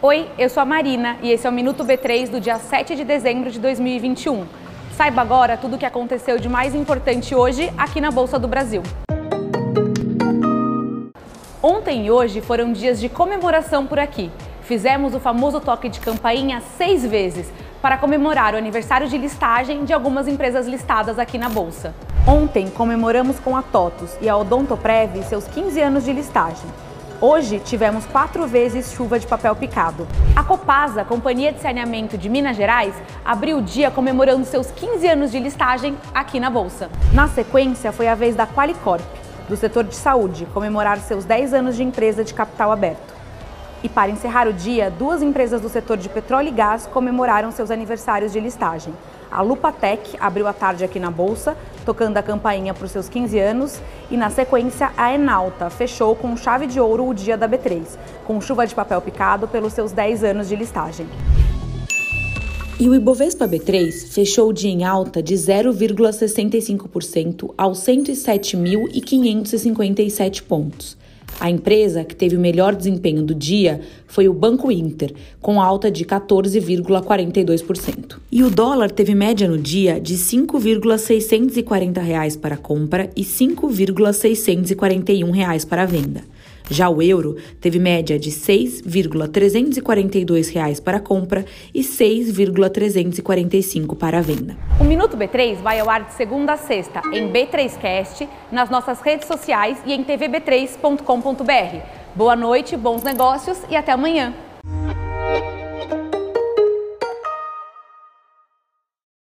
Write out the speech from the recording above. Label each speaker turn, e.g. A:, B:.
A: Oi, eu sou a Marina e esse é o Minuto B3 do dia 7 de dezembro de 2021. Saiba agora tudo o que aconteceu de mais importante hoje aqui na Bolsa do Brasil. Ontem e hoje foram dias de comemoração por aqui. Fizemos o famoso toque de campainha seis vezes para comemorar o aniversário de listagem de algumas empresas listadas aqui na Bolsa. Ontem comemoramos com a TOTUS e a Odontoprev seus 15 anos de listagem. Hoje tivemos quatro vezes chuva de papel picado. A Copasa, Companhia de Saneamento de Minas Gerais, abriu o dia comemorando seus 15 anos de listagem aqui na Bolsa. Na sequência, foi a vez da Qualicorp, do setor de saúde, comemorar seus 10 anos de empresa de capital aberto. E para encerrar o dia, duas empresas do setor de petróleo e gás comemoraram seus aniversários de listagem. A Lupatec abriu a tarde aqui na Bolsa, tocando a campainha para os seus 15 anos, e na sequência a Enalta fechou com chave de ouro o dia da B3, com chuva de papel picado pelos seus 10 anos de listagem.
B: E o Ibovespa B3 fechou o dia em alta de 0,65% aos 107.557 pontos. A empresa que teve o melhor desempenho do dia foi o Banco Inter, com alta de 14,42%. E o dólar teve média no dia de 5,640 reais para compra e 5,641 reais para venda. Já o euro teve média de 6,342 reais para compra e R$ 6,345 para venda.
A: O Minuto B3 vai ao ar de segunda a sexta em B3Cast, nas nossas redes sociais e em tvb3.com.br. Boa noite, bons negócios e até amanhã.